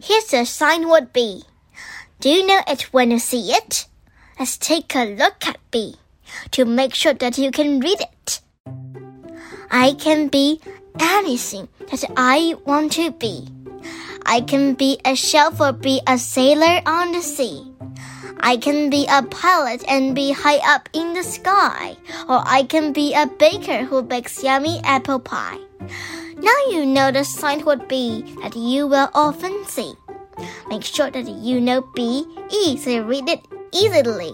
Here's the sight word B. Do you know it when you see it? Let's take a look at B to make sure that you can read it. I can be anything that I want to be. I can be a chef or be a sailor on the sea. I can be a pilot and be high up in the sky, or I can be a baker who bakes yummy apple pie. Now you know the sight word be that you will often see. Make sure that you know B E so you read it easily.